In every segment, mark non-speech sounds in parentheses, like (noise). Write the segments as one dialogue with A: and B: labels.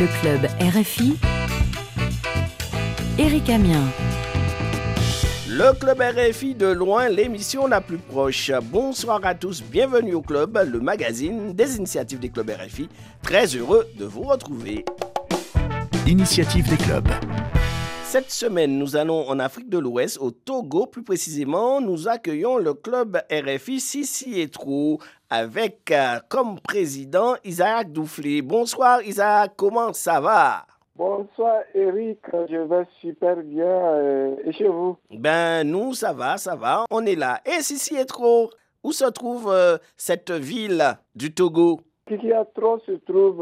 A: Le club RFI. Eric Amien.
B: Le club RFI de loin, l'émission la plus proche. Bonsoir à tous, bienvenue au club, le magazine des initiatives des clubs RFI. Très heureux de vous retrouver.
C: Initiative des clubs.
B: Cette semaine, nous allons en Afrique de l'Ouest, au Togo plus précisément. Nous accueillons le club RFI Sissi Etro avec euh, comme président Isaac Douflé. Bonsoir Isaac, comment ça va?
D: Bonsoir Eric, je vais super bien. euh, et chez vous?
B: Ben nous, ça va, ça va, on est là. Et Sissi Etro, où se trouve euh, cette ville du Togo?
D: Kikiatro se trouve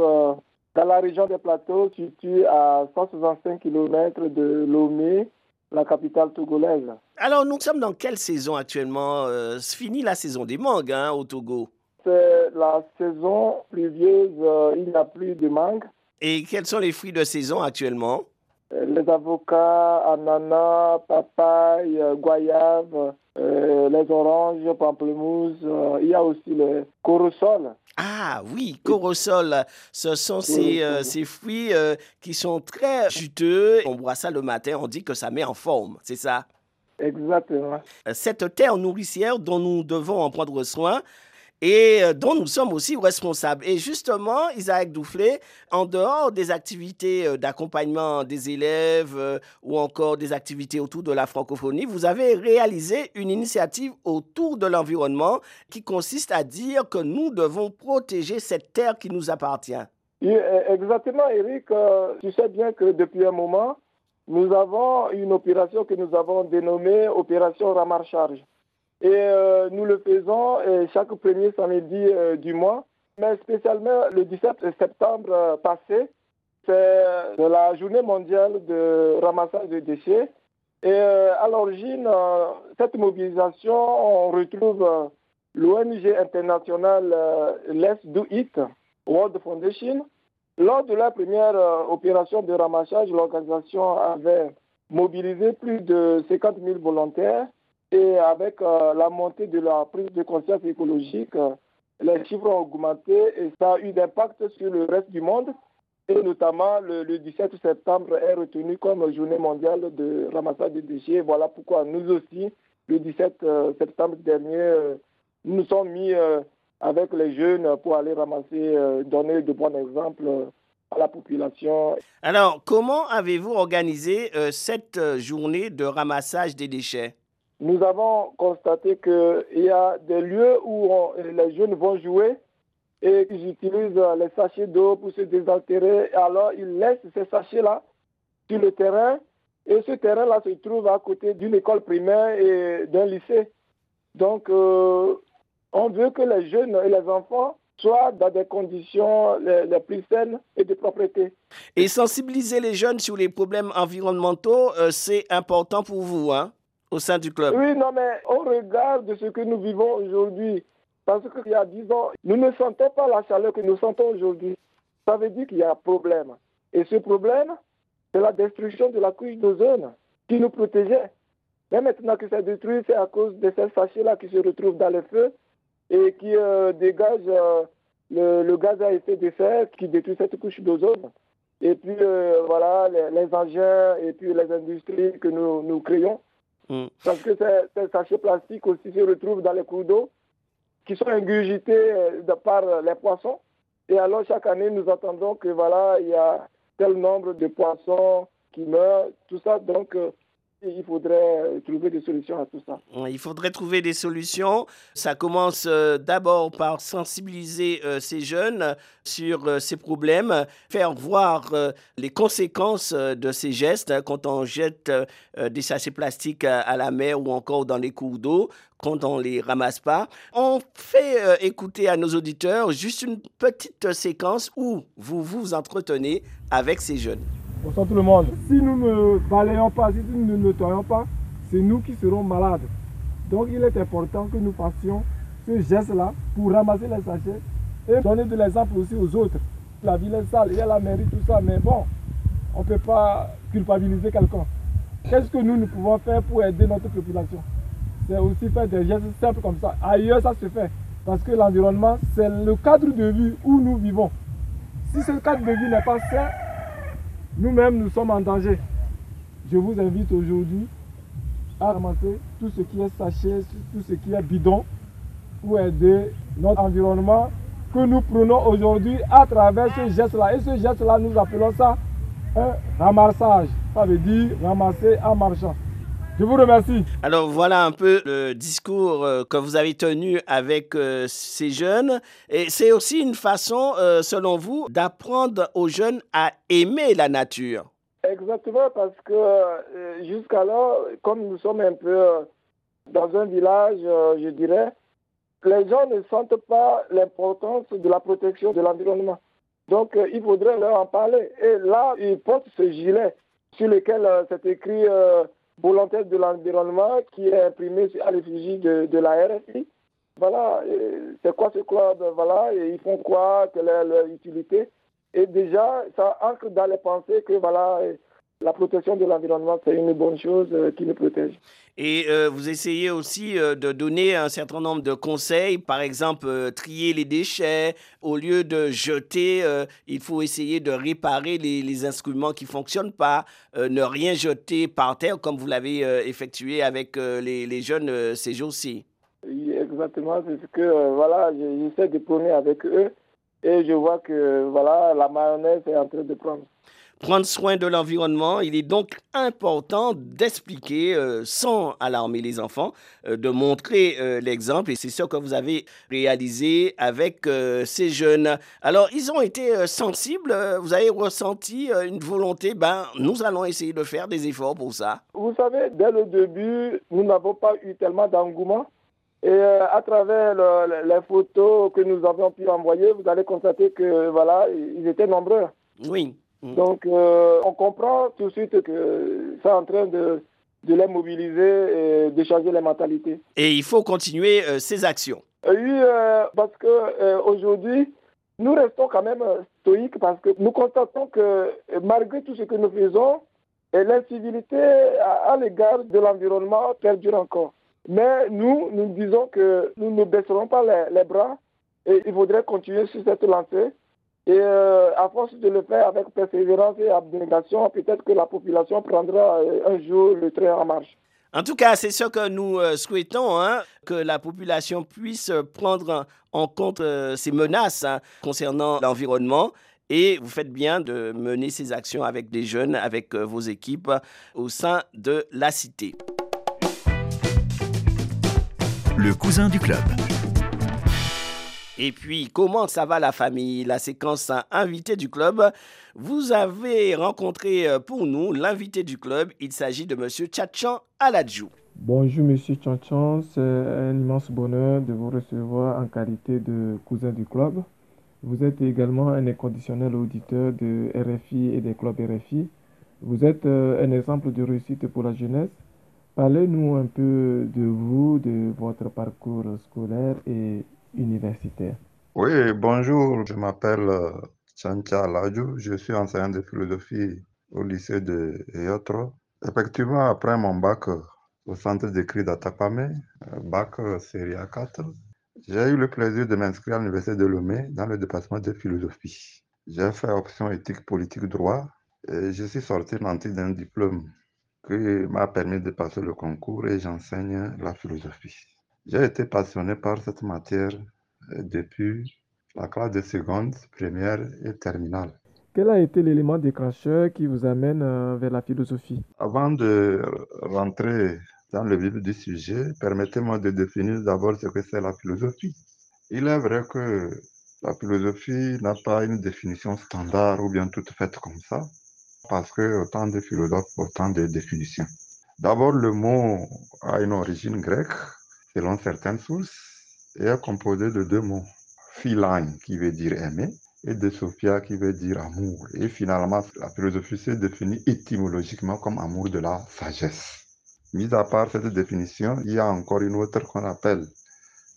D: dans la région des plateaux, située à 165 km de Lomé, la capitale togolaise.
B: Alors nous sommes dans quelle saison actuellement? Euh, fini la saison des mangues hein, au Togo.
D: C'est la saison pluvieuse, euh, il n'y a plus de mangue.
B: Et quels sont les fruits de saison actuellement?
D: Euh, Les avocats, ananas, papaye, euh, goyave, euh, les oranges, pamplemousse. euh, il y a aussi le corosol.
B: Ah oui, corosol, ce sont ces, euh, ces fruits euh, qui sont très juteux. On boit ça le matin, on dit que ça met en forme, c'est ça?
D: Exactement.
B: Euh, Cette terre nourricière dont nous devons en prendre soin et euh, dont nous sommes aussi responsables. Et justement, Isaac Douflé, en dehors des activités euh, d'accompagnement des élèves euh, ou encore des activités autour de la francophonie, vous avez réalisé une initiative autour de l'environnement qui consiste à dire que nous devons protéger cette terre qui nous appartient.
D: Euh, Exactement, Eric. Tu sais bien que depuis un moment, nous avons une opération que nous avons dénommée Opération Ramar-Charge. Et euh, nous le faisons chaque premier samedi euh, du mois, mais spécialement le 17 septembre euh, passé, c'est la journée mondiale de ramassage de déchets. Et à l'origine, cette mobilisation, on retrouve l'ONG internationale Let's Do It, World Foundation. Lors de la première opération de ramassage, l'organisation avait mobilisé plus de 50 000 volontaires et avec euh, la montée de la prise de conscience écologique, euh, les chiffres ont augmenté et ça a eu d'impact sur le reste du monde. Et notamment, le, le 17 septembre est retenu comme journée mondiale de ramassage de déchets. Voilà pourquoi nous aussi, le 17 euh, septembre dernier, nous nous sommes mis avec les jeunes pour aller ramasser, donner de bons exemples à la population.
B: Alors, comment avez-vous organisé cette journée de ramassage des déchets?
D: Nous avons constaté qu'il y a des lieux où les jeunes vont jouer et ils utilisent les sachets d'eau pour se désaltérer. Alors, ils laissent ces sachets-là sur le terrain et ce terrain-là se trouve à côté d'une école primaire et d'un lycée. Donc, euh, on veut que les jeunes et les enfants soient dans des conditions les, les plus saines et de propreté.
B: Et sensibiliser les jeunes sur les problèmes environnementaux, euh, c'est important pour vous, hein, au sein du club.
D: Oui, non, mais au regard de ce que nous vivons aujourd'hui, parce qu'il y a 10 ans, nous ne sentons pas la chaleur que nous sentons aujourd'hui. Ça veut dire qu'il y a un problème. Et ce problème, c'est la destruction de la couche d'ozone qui nous protégeait. Mais maintenant que c'est détruit, c'est à cause de ces sachets-là qui se retrouvent dans les feux et qui euh, dégagent euh, le, gaz à effet de serre qui détruit cette couche d'ozone. Et puis, euh, voilà, les, engins et puis les industries que nous créons.
B: Mm.
D: Parce que ces, ces sachets plastiques aussi se retrouvent dans les cours d'eau qui sont ingurgités euh, par euh, les poissons. Et alors, chaque année, nous attendons que voilà, il y a tel nombre de poissons qui meurent, tout ça. Donc, euh, il faudrait euh, trouver des solutions à tout ça.
B: Il faudrait trouver des solutions. Ça commence euh, d'abord par sensibiliser euh, ces jeunes sur ces problèmes, faire voir les conséquences de ces gestes hein, quand on jette des sachets plastiques à, la mer ou encore dans les cours d'eau, quand on les ramasse pas. On fait écouter à nos auditeurs juste une petite séquence où vous vous entretenez avec ces jeunes.
D: Bonsoir tout le monde. Si nous ne balayons pas, si nous ne nettoyons pas, c'est nous qui serons malades. Donc il est important que nous fassions ce geste-là pour ramasser les sachets et donner de l'exemple aussi aux autres. La ville est sale, il y a la mairie, tout ça, mais bon, on ne peut pas culpabiliser quelqu'un. Qu'est-ce que nous, nous pouvons faire pour aider notre population? C'est aussi faire des gestes simples comme ça. Ailleurs, ça se fait. Parce que l'environnement, c'est le cadre de vie où nous vivons. Si ce cadre de vie n'est pas sain, nous-mêmes, nous sommes en danger. Je vous invite aujourd'hui à ramasser tout ce qui est sachet, tout ce qui est bidon pour aider notre environnement que nous prenons aujourd'hui à travers ce geste-là. Et ce geste-là, nous appelons ça un ramassage. Ça veut dire ramasser en marchant. Je vous remercie.
B: Alors voilà un peu le discours euh, que vous avez tenu avec euh, ces jeunes. Et c'est aussi une façon, euh, selon vous, d'apprendre aux jeunes à aimer la nature.
D: Exactement, parce que jusqu'alors, comme nous sommes un peu dans un village, je dirais, les gens ne sentent pas l'importance de la protection de l'environnement. Donc, il faudrait leur en parler. Et là, ils portent ce gilet sur lequel c'est écrit volontaire de l'environnement qui est imprimé à l'effigie de, de, la RFI. Voilà, c'est quoi ce club Voilà, et ils font quoi? Quelle est leur utilité? Et déjà, ça ancre dans les pensées que voilà, la protection de l'environnement, c'est une bonne chose euh, qui nous protège.
B: Et euh, vous essayez aussi euh, de donner un certain nombre de conseils, par exemple trier les déchets, au lieu de jeter, il faut essayer de réparer les, instruments qui ne fonctionnent pas, ne rien jeter par terre comme vous l'avez effectué avec les, les, jeunes ces jours-ci.
D: Oui, exactement, c'est ce que voilà, j'essaie de prôner avec eux et je vois que voilà, la mayonnaise est en train de prendre
B: prendre soin de l'environnement. Il est donc important d'expliquer euh, sans alarmer les enfants, euh, de montrer euh, l'exemple. Et c'est ce que vous avez réalisé avec ces jeunes. Alors, ils ont été sensibles. Vous avez ressenti une volonté. Ben, nous allons essayer de faire des efforts pour ça.
D: Vous savez, dès le début, nous n'avons pas eu tellement d'engouement. Et à travers les photos que nous avions pu envoyer, vous allez constater que voilà, ils étaient nombreux.
B: Oui.
D: Mm. Donc, euh, on comprend tout de suite que c'est en train de, de les mobiliser et de changer les mentalités.
B: Et il faut continuer euh, ces actions.
D: Euh, oui, parce que aujourd'hui, nous restons quand même stoïques parce que nous constatons que malgré tout ce que nous faisons, l'incivilité à, l'égard de l'environnement perdure encore. Mais nous, nous disons que nous ne baisserons pas les, les bras et il faudrait continuer sur cette lancée et euh, à force de le faire avec persévérance et abnégation, peut-être que la population prendra euh, un jour le train en marche.
B: En tout cas, c'est ce que nous euh, souhaitons, hein, que la population puisse prendre en compte ces menaces hein, concernant l'environnement. Et vous faites bien de mener ces actions avec des jeunes, avec vos équipes au sein de la cité.
C: Le cousin du club.
B: Et puis, comment ça va la famille? La séquence invité du club. Vous avez rencontré euh, pour nous l'invité du club. Il s'agit de Monsieur Tchatchan Aladjou.
A: Bonjour Monsieur Tchatchan, c'est un immense bonheur de vous recevoir en qualité de cousin du club. Vous êtes également un inconditionnel auditeur de RFI et des clubs RFI. Vous êtes euh, un exemple de réussite pour la jeunesse. Parlez-nous un peu de vous, de votre parcours scolaire et universitaire.
E: Oui, bonjour, je m'appelle euh, Chancha Ladjou, je suis enseignant de philosophie au lycée de Yotro. Effectivement, après mon bac euh, au centre d'écrit d'Atapame, euh, bac série A4, j'ai eu le plaisir de m'inscrire à l'université de Lomé dans le département de philosophie. J'ai fait option éthique, politique, droit et je suis sorti nanti d'un diplôme qui m'a permis de passer le concours et j'enseigne la philosophie. J'ai été passionné par cette matière euh, depuis la classe de seconde, première et terminale.
A: Quel a été l'élément déclencheur qui vous amène euh, vers la philosophie?
E: Avant de rentrer dans le vif du sujet, permettez-moi de définir d'abord ce que c'est la philosophie. Il est vrai que la philosophie n'a pas une définition standard ou bien toute faite comme ça, parce que autant de philosophes, autant de définitions. D'abord, le mot a une origine grecque selon certaines sources, est composé de deux mots. Philine, qui veut dire aimer, et de Sophia, qui veut dire amour. Et finalement, la philosophie se définit étymologiquement comme amour de la sagesse. Mis à part cette définition, il y a encore une autre qu'on appelle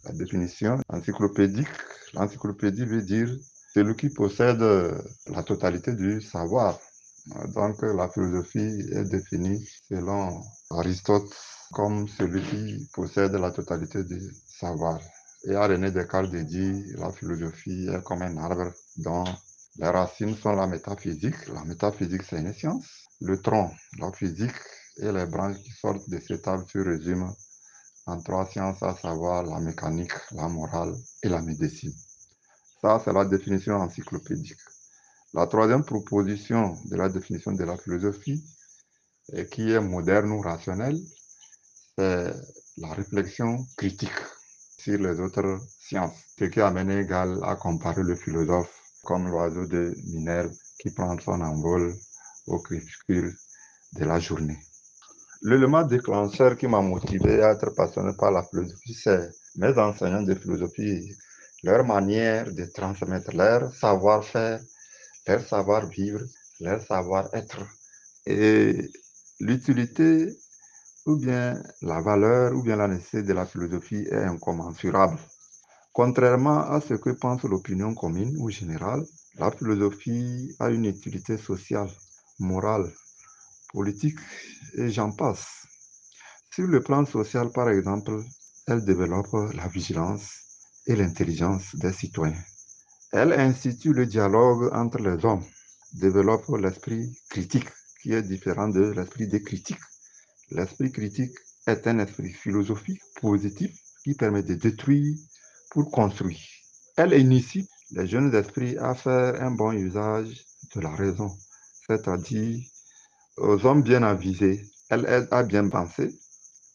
E: la définition encyclopédique. L'encyclopédie veut dire celui qui possède la totalité du savoir. Donc la philosophie est définie selon Aristote comme celui qui possède la totalité du savoir. Et à Descartes dit la philosophie est comme un arbre dont Les racines sont la métaphysique. La métaphysique, c'est une science. Le tronc, la physique et les branches qui sortent de cet arbre se résument en trois sciences, à savoir la mécanique, la morale et la médecine. Ça, c'est la définition encyclopédique. La troisième proposition de la définition de la philosophie, qui est moderne ou rationnelle, c'est la réflexion critique sur les autres sciences, ce qui amène égal à comparer le philosophe comme l'oiseau de Minerve qui prend son envol au crépuscule de la journée. L'élément déclencheur qui m'a motivé à être passionné par la philosophie, c'est mes enseignants de philosophie, leur manière de transmettre leur savoir-faire, leur savoir-vivre, leur savoir-être. Et l'utilité ou bien la valeur ou bien la nécessité de la philosophie est incommensurable. Contrairement à ce que pense l'opinion commune ou générale, la philosophie a une utilité sociale, morale, politique et j'en passe. Sur le plan social, par exemple, elle développe la vigilance et l'intelligence des citoyens. Elle institue le dialogue entre les hommes, développe l'esprit critique qui est différent de l'esprit des critiques. L'esprit critique est un esprit philosophique positif qui permet de détruire pour construire. Elle initie les jeunes esprits à faire un bon usage de la raison, c'est-à-dire aux hommes bien avisés. Elle aide à bien penser,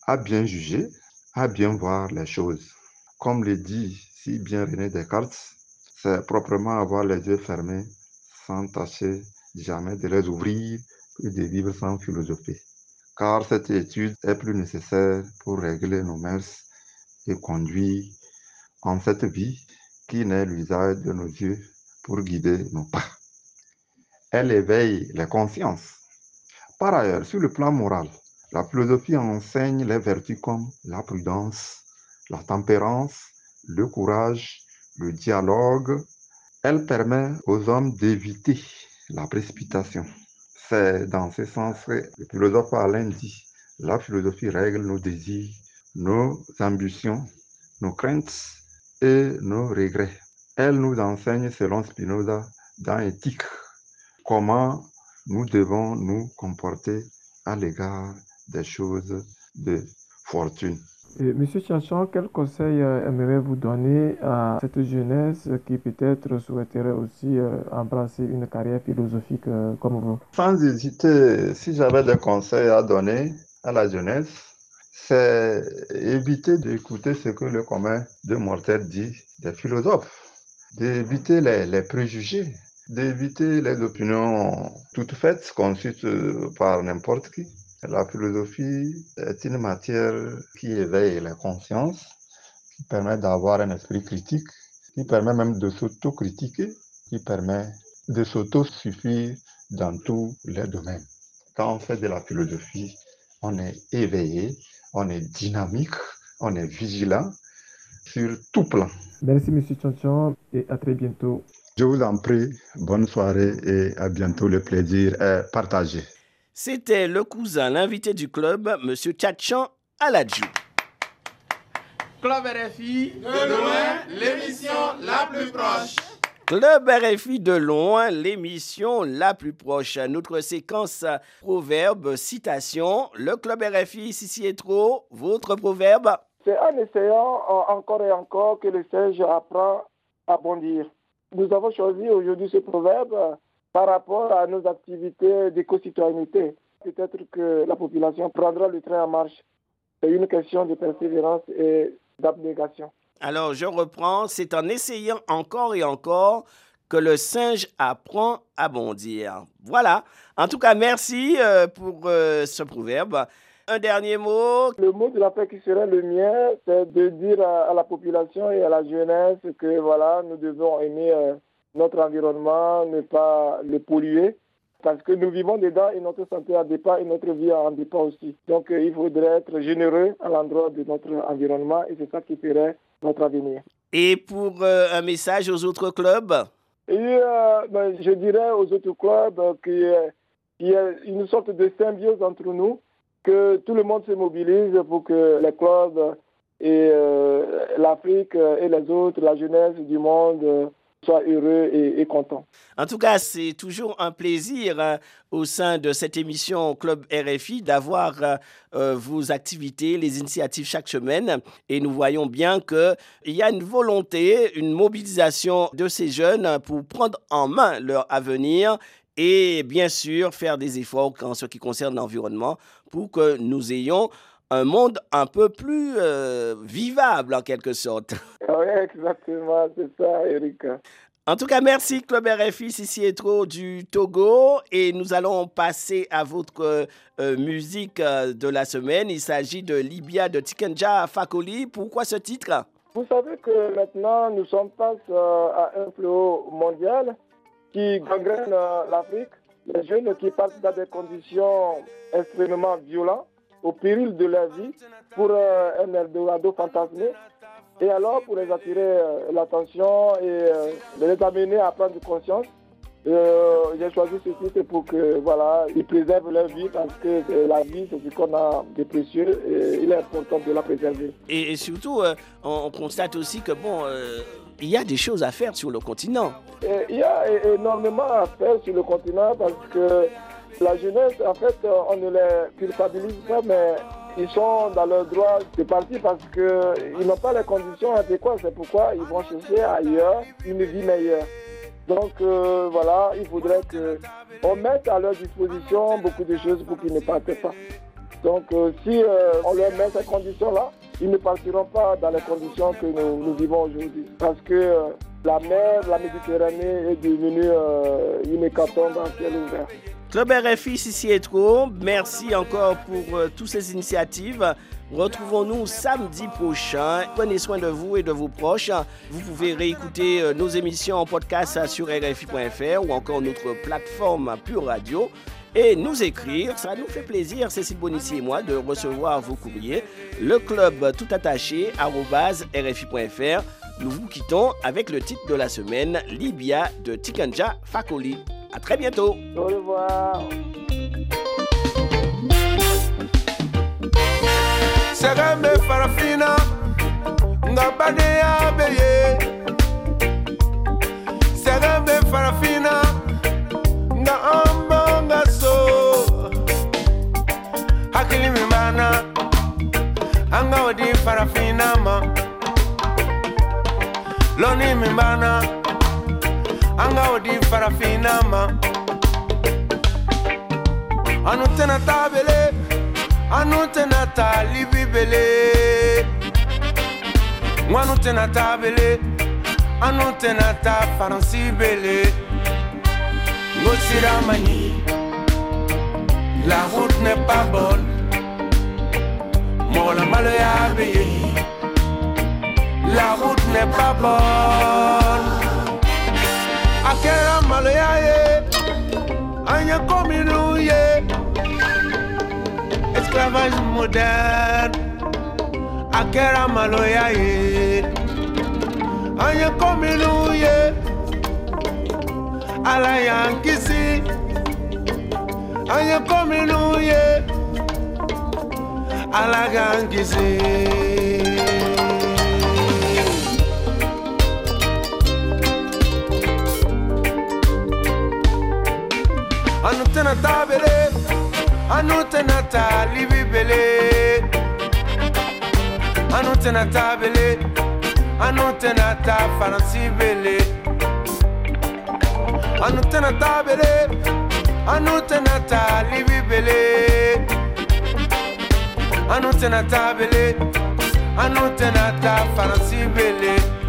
E: à bien juger, à bien voir les choses. Comme le dit si bien René Descartes, c'est proprement avoir les yeux fermés sans tâcher jamais de les ouvrir et de vivre sans philosophie. Car cette étude est plus nécessaire pour régler nos mœurs et conduire en cette vie qui n'est l'usage de nos yeux pour guider nos pas. Elle éveille les consciences par ailleurs, sur le plan moral, la philosophie enseigne les vertus comme la prudence, la tempérance, le courage, le dialogue. Elle permet aux hommes d'éviter la précipitation. C'est dans ce sens que le philosophe Alain dit, la philosophie règle nos désirs, nos ambitions, nos craintes et nos regrets. Elle nous enseigne, selon Spinoza, dans Éthique, comment nous devons nous comporter à l'égard des choses de fortune.
A: Monsieur Chachan, quel conseil euh, aimeriez-vous donner à cette jeunesse qui peut-être souhaiterait aussi euh, embrasser une carrière philosophique euh, comme vous?
E: Sans hésiter, si j'avais des conseils à donner à la jeunesse, c'est éviter d'écouter ce que le commun de mortels dit des philosophes, d'éviter les, les préjugés, d'éviter les opinions toutes faites, conçues par n'importe qui. La philosophie est une matière qui éveille la conscience, qui permet d'avoir un esprit critique, qui permet même de s'autocritiquer, qui permet de s'autosuffire dans tous les domaines. Quand on fait de la philosophie, on est éveillé, on est dynamique, on est vigilant sur tout plan.
A: Merci, M. Chanchon, et à très bientôt.
E: Je vous en prie, bonne soirée et à bientôt. Le plaisir est partagé.
B: C'était le cousin, l'invité du club, M. Tchatchan Aladjou.
F: Club RFI, de loin, l'émission la plus proche.
B: Club RFI de loin, l'émission la plus proche. Notre séquence proverbe, citation. Le Club RFI, si est trop, votre proverbe
D: C'est en essayant encore et encore que le sage apprend à bondir. Nous avons choisi aujourd'hui ce proverbe par rapport à nos activités d'éco-citoyenneté. Peut-être que la population prendra le train en marche. C'est une question de persévérance et d'abnégation.
B: Alors, je reprends. C'est en essayant encore et encore que le singe apprend à bondir. Voilà. En tout cas, merci euh, pour euh, ce proverbe un dernier mot.
D: Le mot de la paix qui serait le mien, c'est de dire à, la population et à la jeunesse que voilà, nous devons aimer euh, notre environnement, ne pas le polluer. Parce que nous vivons dedans et notre santé en dépend et notre vie en dépend aussi. Donc euh, il faudrait être généreux à l'endroit de notre environnement et c'est ça qui ferait notre avenir.
B: Et pour euh, un message aux autres clubs?
D: Et, ben, Je dirais aux autres clubs qu'il y a une sorte de symbiose entre nous que tout le monde se mobilise pour que les clubs et euh, l'Afrique et les autres, la jeunesse du monde soit heureux et, content.
B: En tout cas, c'est toujours un plaisir hein, au sein de cette émission Club RFI d'avoir euh, vos activités, les initiatives chaque semaine. Et nous voyons bien qu'il y a une volonté, une mobilisation de ces jeunes pour prendre en main leur avenir et bien sûr faire des efforts en ce qui concerne l'environnement pour que nous ayons un monde un peu plus euh, vivable en quelque sorte. (laughs)
D: Oui, exactement, c'est ça, Eric.
B: En tout cas, merci Club RFI, Sissi trop du Togo. Et nous allons passer à votre euh, musique euh, de la semaine. Il s'agit de Libya de Tikenja Fakoli. Pourquoi ce titre?
D: Vous savez que maintenant, nous sommes face à un fléau mondial qui gangrène l'Afrique. Les jeunes qui passent dans des conditions extrêmement violentes au péril de leur vie pour euh, un Eldorado fantasmé. Et alors, pour les attirer euh, l'attention et euh, les amener à prendre conscience, j'ai choisi ce titre pour que voilà, ils préservent leur vie parce que la vie, c'est ce qu'on a de précieux et il est important de la préserver.
B: Et, surtout, on, constate aussi que bon, il y a des choses à faire sur le continent.
D: il y a énormément à faire sur le continent parce que la jeunesse, en fait, on ne les culpabilise pas, mais ils sont dans leur droit de partir parce qu'ils n'ont pas les conditions adéquates. C'est pourquoi ils vont chercher ailleurs une vie meilleure. Donc euh, voilà, il faudrait qu'on mette à leur disposition beaucoup de choses pour qu'ils ne partent pas. Donc euh, si euh, on leur met ces conditions-là, ils ne partiront pas dans les conditions que nous, vivons aujourd'hui. Parce que la mer, la Méditerranée est devenue une hécatombe en ciel ouvert.
B: Club RFI, ici trop. Merci encore pour euh, toutes ces initiatives. Retrouvons-nous samedi prochain. Prenez soin de vous et de vos proches. Vous pouvez réécouter euh, nos émissions en podcast sur rfi.fr ou encore notre plateforme Pure Radio et nous écrire. Ça nous fait plaisir, Cécile Bonissi et moi, de recevoir vos courriers. Le club tout attaché, rfi.fr. Nous vous quittons avec le titre de la semaine, Libya de Tikanja Fakoli. À très bientôt.
D: Au revoir.
G: Segambe farafina ngabane ya beye Segambe farafina nga amba nga so Hakili mimana anga wadi farafina ma Loni mimana anga odi farafina ma. Anu tena tabele anu tena talibi bele ngwanu tena tabele anu faransi bele. La route n'est pas bonne. Mola malo ya beye la route n'est pas bonne akera maloya ye anya kominu ye esclavage moderne akera maloya ye anya kominu ye alayankisi anya kominu ye alagankisi. Minnu ye ala k'an kisi. anu tena tabele anu tena talibi bele anu tena tabele anu tena ta faransi bele. Anu tena tabele anu tena talibi bele anu tena tabele anu tena ta faransi bele